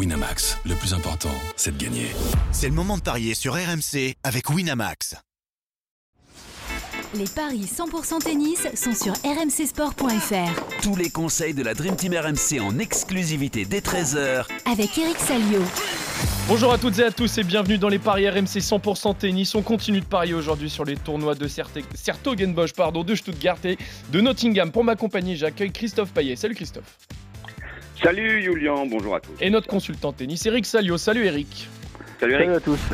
Winamax, le plus important, c'est de gagner. C'est le moment de parier sur RMC avec Winamax. Les paris 100% tennis sont sur rmcsport.fr. Tous les conseils de la Dream Team RMC en exclusivité dès 13h avec Eric Salio. Bonjour à toutes et à tous et bienvenue dans les paris RMC 100% tennis. On continue de parier aujourd'hui sur les tournois de Sertogenbosch, pardon, de Stuttgart et de Nottingham. Pour m'accompagner, j'accueille Christophe Payet. Salut Christophe. Salut Julien, bonjour à tous. Et notre consultant tennis, Eric Salio. Salut Eric. Salut Eric. Salut à tous.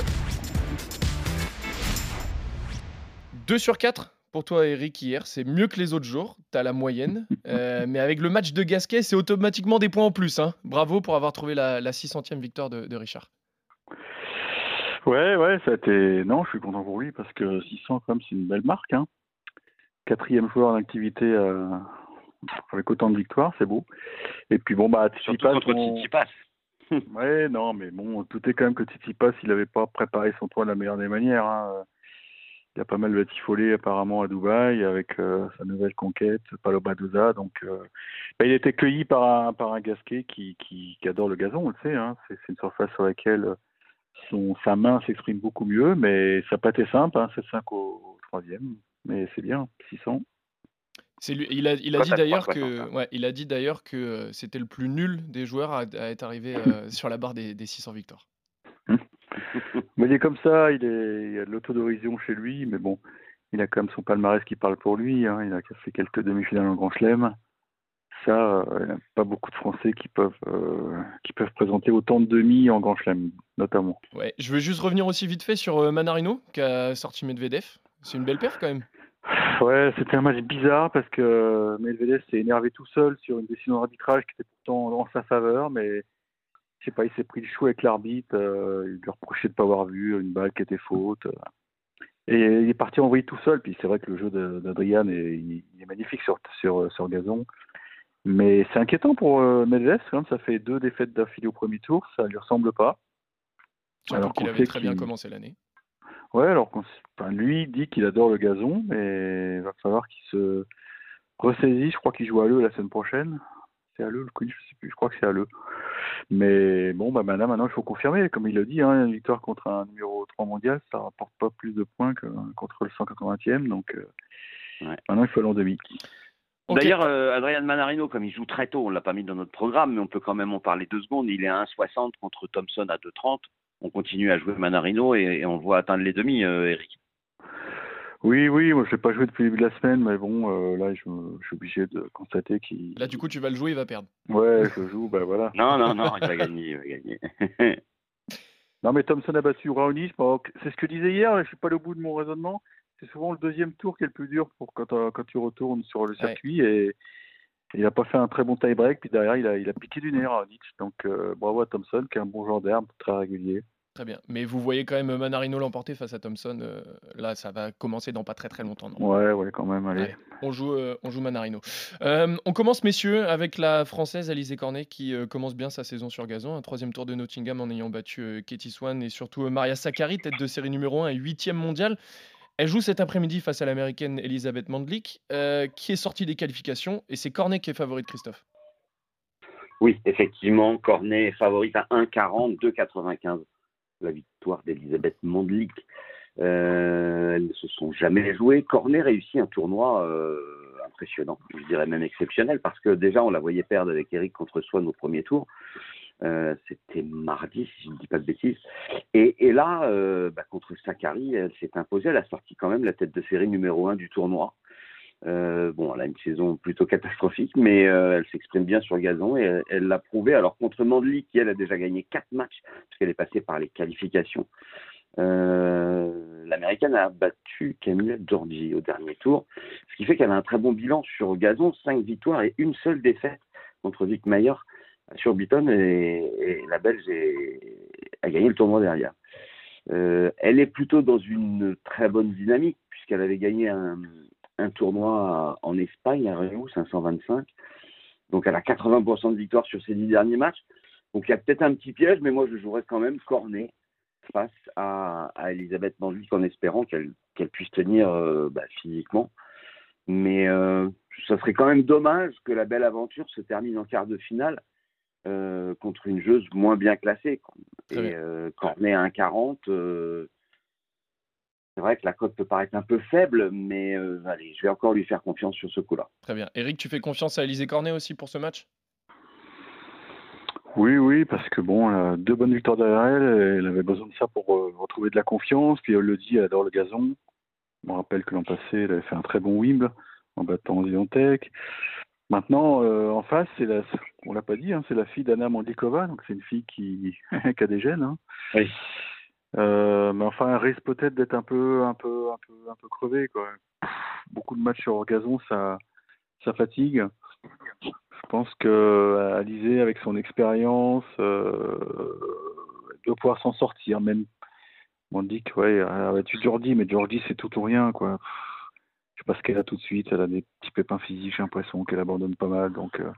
2 sur 4 pour toi, Eric, hier. C'est mieux que les autres jours. Tu as la moyenne. Euh, mais avec le match de Gasquet, c'est automatiquement des points en plus. Hein. Bravo pour avoir trouvé la, 600e victoire de, Richard. Ouais, ouais, ça a été. Non, je suis content pour lui parce que 600, quand même, c'est une belle marque. Hein. Quatrième joueur en activité euh, avec autant de victoires, c'est beau. Et puis bon, bah, Tsitsipas. Surtout contre ouais, non, mais bon, tout est quand même que Tsitsipas, il n'avait pas préparé son toit de la meilleure des manières. Hein il a pas mal batifolé apparemment à Dubaï avec euh, sa nouvelle conquête, Palo Badoza. Donc, euh, bah, il a été cueilli par un, par un Gasquet qui, qui, adore le gazon, on le sait. Hein. C'est, une surface sur laquelle son, sa main s'exprime beaucoup mieux, mais ça n'a pas été simple. Hein. C'est 5 au, troisième, mais c'est bien, 600. Lui, il a, il a dit d'ailleurs que, ouais, il a dit d'ailleurs que euh, c'était le plus nul des joueurs à, être arrivé sur la barre des, des 600 victoires. Mais il est comme ça, il, est, il a de l'autodorision chez lui, mais bon, il a quand même son palmarès qui parle pour lui. Hein. Il a fait quelques demi-finales en Grand Chelem. Ça, euh, il n'y a pas beaucoup de Français qui peuvent, euh, qui peuvent présenter autant de demi en Grand Chelem, notamment. Ouais, je veux juste revenir aussi vite fait sur euh, Manarino, qui a sorti Medvedev. C'est une belle perf quand même. Ouais, c'était un match bizarre parce que Medvedev s'est énervé tout seul sur une décision d'arbitrage qui était pourtant en sa faveur, mais je sais pas, il s'est pris le chou avec l'arbitre, euh, il lui reprochait de ne pas avoir vu une balle qui était faute. Et il est parti en vrille tout seul. Puis c'est vrai que le jeu d'Adrian est, il est magnifique sur, sur, sur gazon. Mais c'est inquiétant pour euh, Medvedev, ça fait deux défaites d'affilée au premier tour, ça lui ressemble pas. alors qu'il avait très bien commencé l'année. Ouais, alors enfin, lui dit qu'il adore le gazon, mais il va falloir qu'il se ressaisit. Je crois qu'il joue à l'E la semaine prochaine. C'est à l'E le Queen, je sais plus, je crois que c'est à l'E. Mais bon, bah maintenant, maintenant, il faut confirmer. Comme il le dit, hein, une victoire contre un numéro 3 mondial, ça rapporte pas plus de points que contre le 180e. Donc euh, maintenant, il faut aller en demi. D'ailleurs, euh, Adrian Manarino, comme il joue très tôt, on l'a pas mis dans notre programme, mais on peut quand même en parler deux secondes. Il est à 1,60 contre Thompson à 2,30. On continue à jouer Manarino et, on le voit atteindre les demi, euh, Eric. Oui, oui, moi je n'ai pas joué depuis le début de la semaine, mais bon, euh, là je, suis obligé de constater qu'il. Là du coup tu vas le jouer, il va perdre. Ouais, je joue, ben voilà. non, non, non, il va gagner, il va gagner. non, mais Thompson a battu Raonic, c'est ce que je disais hier, je suis pas allé au bout de mon raisonnement. C'est souvent le deuxième tour qui est le plus dur pour quand, euh, quand tu retournes sur le circuit et il n'a pas fait un très bon tie-break, puis derrière il a, il a piqué du nez Raonic. Donc euh, bravo à Thompson qui est un bon joueur d'herbe, très régulier. Très bien. Mais vous voyez quand même Manarino l'emporter face à Thompson. Euh, là, ça va commencer dans pas très très longtemps. Non? Ouais, ouais, quand même. Allez. on, joue, euh, on joue Manarino. Euh, on commence, messieurs, avec la française Alizé Cornet qui commence bien sa saison sur gazon. Un troisième tour de Nottingham en ayant battu Katie Swan et surtout Maria Sakkari, tête de série numéro 1 et huitième mondial. Elle joue cet après-midi face à l'américaine Elisabeth Mandlik, qui est sortie des qualifications. Et c'est Cornet qui est favori de Christophe. Oui, effectivement, Cornet est favorite à 1,40, 2,95 la victoire d'Elisabeth Mondlik. Euh, elles ne se sont jamais jouées. Cornet réussit un tournoi euh, impressionnant, je dirais même exceptionnel, parce que déjà on la voyait perdre avec Eric contre Swan au premier tour. Euh, c'était mardi, si je ne dis pas de bêtises. Et, là, bah, contre Sakari, elle s'est imposée. Elle a sorti quand même la tête de série numéro 1 du tournoi. bon, elle a une saison plutôt catastrophique, mais elle s'exprime bien sur gazon et elle l'a prouvé. Alors contre Mandli, qui elle a déjà gagné quatre matchs, puisqu'elle est passée par les qualifications, euh, l'américaine a battu Camille Giorgi au dernier tour, ce qui fait qu'elle a un très bon bilan sur gazon, cinq victoires et une seule défaite contre Vic Mayer sur Beaton et, la Belge a gagné le tournoi derrière. Euh, elle est plutôt dans une très bonne dynamique puisqu'elle avait gagné un, tournoi en Espagne, à Rio, 525. Donc elle a 80% de victoire sur ses dix derniers matchs. Donc il y a peut-être un petit piège, mais moi je jouerais quand même corné face à, Elisabeth Mandlik en espérant qu'elle puisse tenir euh, bah, physiquement. Mais euh, ça serait quand même dommage que la belle aventure se termine en quart de finale. Euh, contre une joueuse moins bien classée. quoi. Et euh, Cornet à 1,40, euh, c'est vrai que la cote peut paraître un peu faible, mais euh, allez, je vais encore lui faire confiance sur ce coup-là. Très bien. Eric, tu fais confiance à Alizé Cornet aussi pour ce match? Oui, oui, parce que bon, elle a deux bonnes victoires derrière elle. Elle avait besoin de ça pour euh, retrouver de la confiance. Puis elle le dit, elle adore le gazon. Je me rappelle que l'an passé, elle avait fait un très bon Wimble en battant Ziontek. Maintenant, euh, en face, c'est la, on l'a pas dit, hein, c'est la fille d'Anna Mandlikova, donc c'est une fille qui, qui a des gènes. Hein. Oui. Euh, mais enfin, elle risque peut-être d'être un peu, un peu, un peu, un peu crevée, quoi. Beaucoup de matchs sur gazon, ça, ça fatigue. Je pense que Alizé, avec son expérience, euh, doit pouvoir s'en sortir. Même, que ouais, elle a battu Jordi, mais Jordi, c'est tout ou rien, quoi. Pff, Je sais pas ce qu'elle a tout de suite. Elle a des petits pépins physiques. J'ai l'impression qu'elle abandonne pas mal. Donc, euh,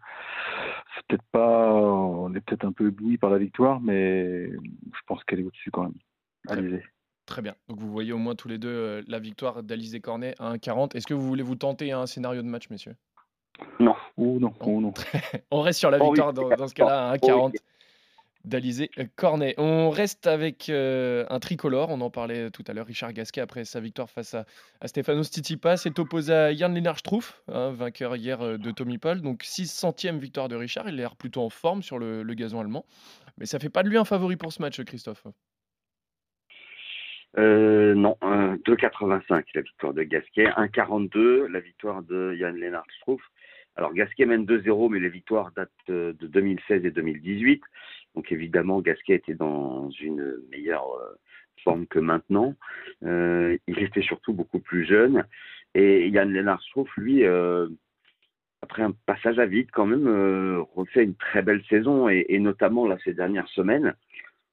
c'est peut-être pas. On est peut-être un peu ébloui par la victoire, mais je pense qu'elle est au-dessus quand même. Alizé. Très bien. Donc vous voyez au moins tous les deux euh, la victoire d'Alizé Cornet à 1,40. Est-ce que vous voulez vous tenter un scénario de match, messieurs? Non. Oh non, oh non. On reste sur la Oh oui. victoire dans, dans ce cas-là à Oh oui. 1,40 d'Alizé Cornet. On reste avec euh, un tricolore. On en parlait tout à l'heure. Richard Gasquet, après sa victoire face à, à Stefanos Tsitsipas, est opposé à Jan Lennart Struff, hein, vainqueur hier euh, de Tommy Paul. Donc 600e victoire de Richard. Il a l'air plutôt en forme sur le, gazon allemand. Mais ça fait pas de lui un favori pour ce match, Christophe. Euh, non, euh, 2,85 la victoire de Gasquet, 1,42 la victoire de Yann Lennart Struff. Alors Gasquet mène 2-0, mais les victoires datent de 2016 et 2018. Donc évidemment, Gasquet était dans une meilleure euh, forme que maintenant. Euh, il était surtout beaucoup plus jeune. Et Yann Lennart Struff, lui, euh, après un passage à vide, quand même, refait une très belle saison, et, et notamment là, ces dernières semaines,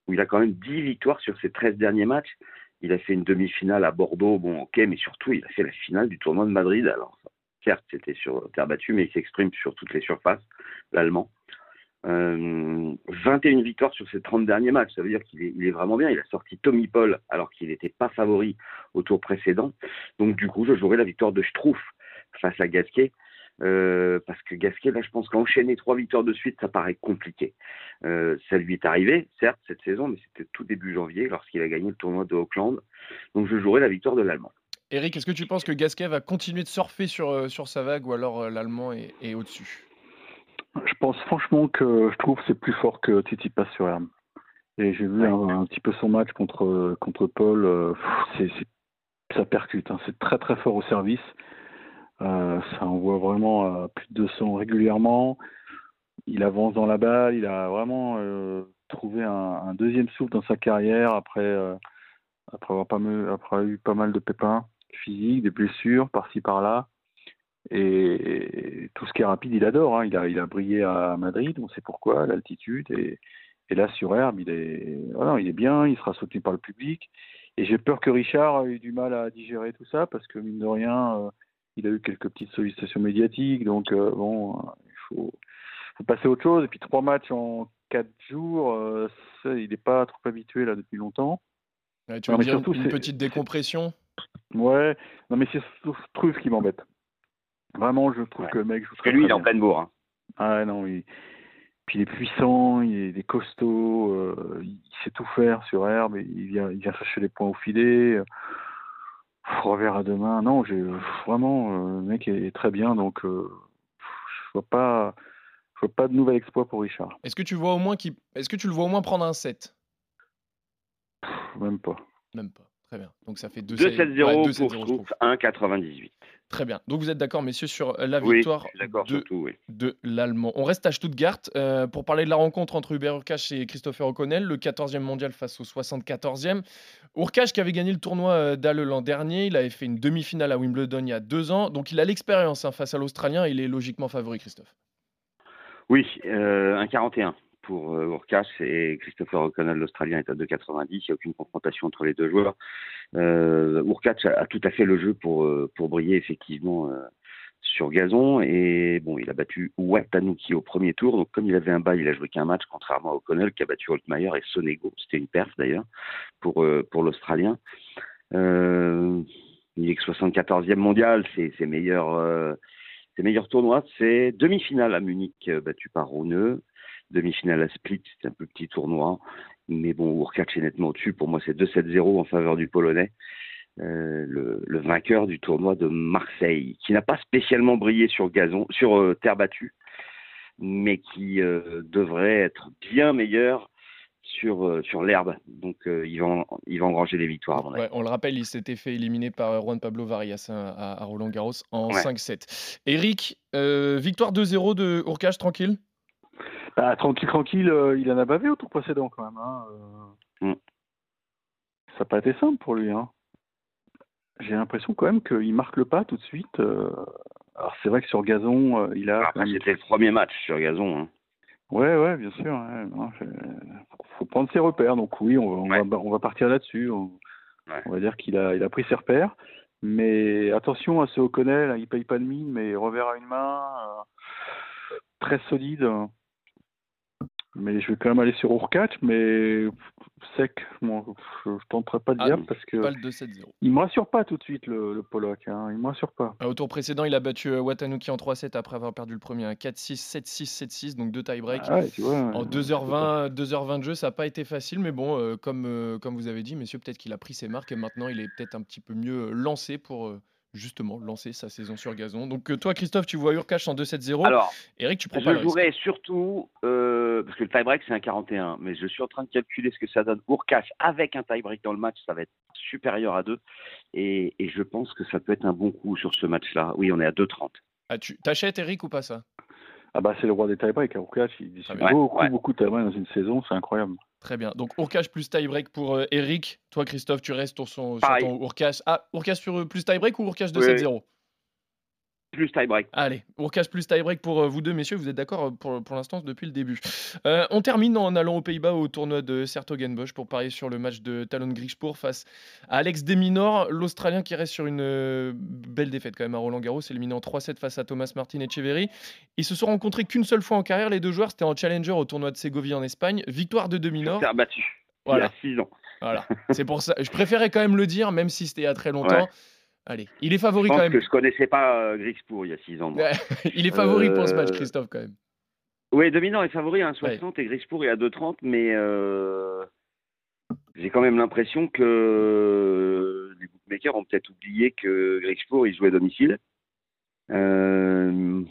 où il a quand même 10 victoires sur ses 13 derniers matchs. Il a fait une demi-finale à Bordeaux, bon, ok, mais surtout, il a fait la finale du tournoi de Madrid. Alors, certes, c'était sur terre battue, mais il s'exprime sur toutes les surfaces, l'Allemand. Euh, 21 victoires sur ses 30 derniers matchs, ça veut dire qu'il est, vraiment bien. Il a sorti Tommy Paul alors qu'il n'était pas favori au tour précédent. Donc, du coup, je jouerai la victoire de Struff face à Gasquet. Euh, parce que Gasquet, là, je pense qu'enchaîner trois victoires de suite, ça paraît compliqué. Euh, ça lui est arrivé, certes, cette saison, mais c'était tout début janvier lorsqu'il a gagné le tournoi de Auckland. Donc je jouerai la victoire de l'Allemand. Eric, est-ce que tu penses que Gasquet va continuer de surfer sur, euh, sa vague ou alors euh, l'Allemand est au-dessus? Je pense franchement que je trouve c'est plus fort que Tsitsipas sur herbe. Et j'ai vu un, un petit peu son match contre contre Paul. euh, c'est, ça percute. hein. C'est très très fort au service. Euh, ça envoie vraiment à plus de 200 régulièrement. Il avance dans la balle. Il a vraiment euh, trouvé un, un deuxième souffle dans sa carrière après euh, après avoir pas mal, après avoir eu pas mal de pépins physiques, des blessures par-ci par-là. Et tout ce qui est rapide, il adore. hein. Il, a, il a brillé à Madrid, on sait pourquoi, l'altitude. Et, et là, sur herbe, il est, voilà, il est bien, il sera soutenu par le public. Et j'ai peur que Richard ait eu du mal à digérer tout ça, parce que mine de rien, euh, il a eu quelques petites sollicitations médiatiques. Donc, euh, bon, euh, il faut, faut passer à autre chose. Et puis, trois matchs en quatre jours, euh, ça, il n'est pas trop habitué là depuis longtemps. Ouais, Tu veux dire surtout, une, petite décompression? Ouais, non, mais c'est Struff qui m'embête. Vraiment, je trouve Ouais. que le mec joue Parce que lui, il est en pleine bourre. hein. Ah non, il... puis il est puissant, il est, il est costaud, euh, il sait tout faire sur herbe, il vient, il vient chercher les points au filet. euh, Revers à deux mains, non, j'ai vraiment euh, le mec est, est très bien, donc euh, je vois pas, je vois pas de nouvel exploit pour Richard, Est-ce que tu vois au moins qu'il- Est-ce que tu le vois au moins prendre un set? Pff, même pas. Même pas. Très bien. Donc ça fait 2 2-7-0 pour Struff. Struff, 1,98. Très bien. Donc vous êtes d'accord, messieurs, sur euh, la victoire de, surtout, oui. de l'Allemand. On reste à Stuttgart euh, pour parler de la rencontre entre Hubert Urkach et Christopher O'Connell, le 14e mondial face au 74e. Urkach qui avait gagné le tournoi euh, d'Halle l'an dernier, il avait fait une demi-finale à Wimbledon il y a deux ans, donc il a l'expérience hein, face à l'Australien, il est logiquement favori, Christophe. Oui, euh, 1,41 pour euh, Urkach et Christopher O'Connell, l'Australien, est à 2,90. Il n'y a aucune confrontation entre les deux joueurs. Euh, a, tout à fait le jeu pour, euh, pour briller effectivement euh, sur gazon. Et bon, il a battu Watanuki au premier tour. Donc comme il avait un bas, il a joué qu'un match, contrairement à O'Connell qui a battu Holtmeyer et Sonego. C'était une perf d'ailleurs pour, pour l'Australien. Il est que 74e mondial, c'est ses meilleurs, tournois. C'est demi-finale à Munich, battu par Rune. Demi-finale à Split, c'était un peu petit tournoi. Mais bon, Urkac est nettement au-dessus. Pour moi, c'est 2-7-0 en faveur du Polonais. Euh, le, le, vainqueur du tournoi de Marseille, qui n'a pas spécialement brillé sur gazon, sur euh, terre battue, mais qui euh, devrait être bien meilleur sur, sur l'herbe. Donc il, va, il va engranger des victoires. Ouais, on le rappelle, il s'était fait éliminer par Juan Pablo Varias hein, à, à, Roland Garros en ouais. 5-7. Eric, victoire 2-0 de Urkash, tranquille? Bah, Tranquille, tranquille, il en a bavé au tour précédent quand même. Hein. Mm. Ça n'a pas été simple pour lui. Hein j'ai l'impression quand même qu'il marque le pas tout de suite. Euh, alors c'est vrai que sur gazon, euh, il a. Après, c'était le premier match sur gazon. Hein. Ouais, ouais, bien sûr. Ouais. Non, faut prendre ses repères. Donc oui, on, on, ouais. va, on va, partir là-dessus. On, ouais. on, va dire qu'il a, il a pris ses repères. Mais attention à ce O'Connell, hein, il paye pas de mine, mais revers à une main, euh, très solide. Mais je vais quand même aller sur Urkac, mais sec. Moi, je ne tenterai pas de ah dire parce que pas le 2-7-0. il me rassure pas tout de suite le, le Pollock. Hein. Il me rassure pas. Au tour précédent, il a battu euh, Watanuki en 3-7 après avoir perdu le premier. 4-6, 7-6, 7-6, donc deux tie-break. Ah ouais, en 2h20, 2h20 de jeu, ça n'a pas été facile, mais bon, euh, comme, euh, comme vous avez dit, messieurs, peut-être qu'il a pris ses marques et maintenant il est peut-être un petit peu mieux lancé pour justement lancer sa saison sur gazon. Donc euh, toi, Christophe, tu vois Urkash en 2-7-0. Alors, Eric, tu prends je pas le jouerais surtout, euh, parce que le tie-break c'est un 41, mais je suis en train de calculer ce que ça donne Urkash avec un tie-break dans le match, ça va être supérieur à 2. Et, et, je pense que ça peut être un bon coup sur ce match-là. Oui, on est à 2-30. Ah, tu t'achètes Eric ou pas ça? Ah bah c'est le roi des tie-breaks. Urkash, il décide beaucoup, ouais. beaucoup de tie-break dans une saison, c'est incroyable. Très bien. Donc Urkash plus tie-break pour euh, Eric. Toi, Christophe, tu restes sur, son, sur ton Urkash. Ah, Urkash sur plus tie-break ou Urkash 2-7-0 oui. Plus tie-break. Allez, Urkash plus tie-break pour euh, vous deux, messieurs. Vous êtes d'accord euh, pour, pour l'instant depuis le début. Euh, on termine en allant aux Pays-Bas au tournoi de Sertogenbosch pour parier sur le match de Talon Grishpour face à Alex Deminor, l'Australien qui reste sur une belle défaite quand même à Roland Garros, éliminé en 3-7 face à Thomas Martin et Echeverry. Ils se sont rencontrés qu'une seule fois en carrière, les deux joueurs. C'était en Challenger au tournoi de Ségovie en Espagne. Victoire de Deminor. C'est battu. Voilà. Il y a 6 ans. Voilà. C'est pour ça. Je préférais quand même le dire, même si c'était il y a très longtemps. Ouais. Allez, il est favori je pense quand même. que je connaissais pas euh, Grixpour il y a 6 ans. Moi. il est favori euh... pour ce match, Christophe, quand même. Oui, Dominant est favori à 1,60 ouais. et Grixpour est à 2,30, mais euh... j'ai quand même l'impression que les bookmakers ont peut-être oublié que Grixpour il jouait à domicile. Euh...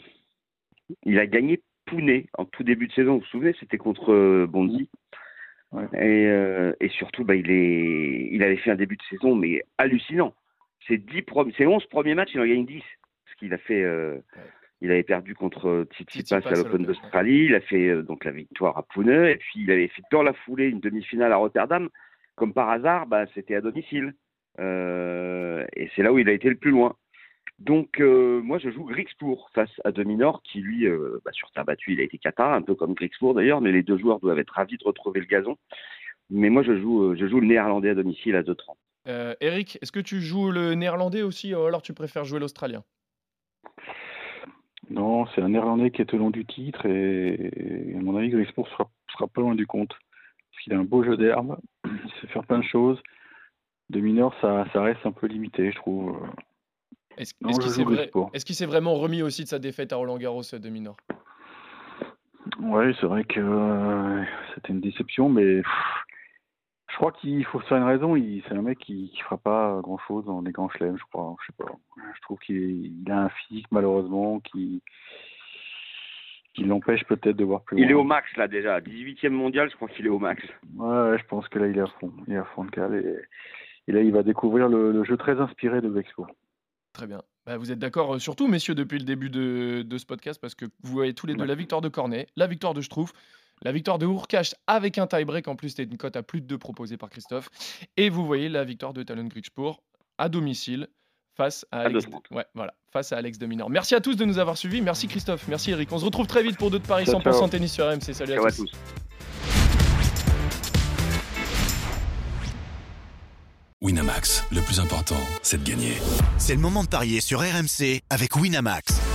Il a gagné Pounet en tout début de saison, vous vous souvenez, c'était contre euh, Bondy. Ouais. Et, euh, et, surtout, bah, il, est, il avait fait un début de saison, mais hallucinant ses, 10 ses 11 premiers matchs, il en gagne 10. Parce qu'il a fait. Euh, ouais. Il avait perdu contre Tsitsipas à l'Open d'Australie. Il a fait euh, donc la victoire à Pune. Et puis, il avait fait dans la foulée une demi-finale à Rotterdam. Comme par hasard, bah, c'était à domicile. Euh, et c'est là où il a été le plus loin. Donc, euh, moi, je joue Grixpour face à Dominor, qui lui, bah, sur terre battue, il a été cata, un peu comme Grixpour d'ailleurs, mais les deux joueurs doivent être ravis de retrouver le gazon. Mais moi, je joue, je joue le néerlandais à domicile à 2-30. Euh, Eric, est-ce que tu joues le néerlandais aussi ou alors tu préfères jouer l'australien? Non, c'est un néerlandais qui est au long du titre et, à mon avis, Grisbourg sera, sera pas loin du compte. Parce qu'il a un beau jeu d'herbe, il sait faire plein de choses. De mineur, ça, ça reste un peu limité, je trouve. Est-ce est qu'il s'est vrai, est qu s'est vraiment remis aussi de sa défaite à Roland Garros de mineur? Oui, c'est vrai que euh, c'était une déception, mais pff, je crois qu'il faut se faire une raison. C'est un mec qui, qui fera pas grand chose dans les grands chelems, je crois. Je sais pas. Je trouve qu'il a un physique malheureusement qui qui l'empêche peut-être de voir plus il loin. est au max là déjà, 18e mondial, je crois qu'il est au max. Ouais, je pense que là il est à fond, il est à fond de cale et, et là il va découvrir le, le, jeu très inspiré de Vexpo. Très bien. Bah, vous êtes d'accord, surtout messieurs, depuis le début de, de, ce podcast, parce que vous voyez tous les deux ouais. la victoire de Cornet, la victoire de Schtroumpf, la victoire de Urkash avec un tie-break. En plus, c'était une cote à plus de 2 proposée par Christophe. Et vous voyez la victoire de Talon Grigspur à domicile face à Alex. De... Ouais, voilà, face à Alex Dominor. Merci à tous de nous avoir suivis. Merci Christophe. Merci Eric. On se retrouve très vite pour d'autres paris 100% ciao. tennis sur RMC. Salut à, tous. à tous. Winamax, le plus important, c'est de gagner. C'est le moment de parier sur RMC avec Winamax.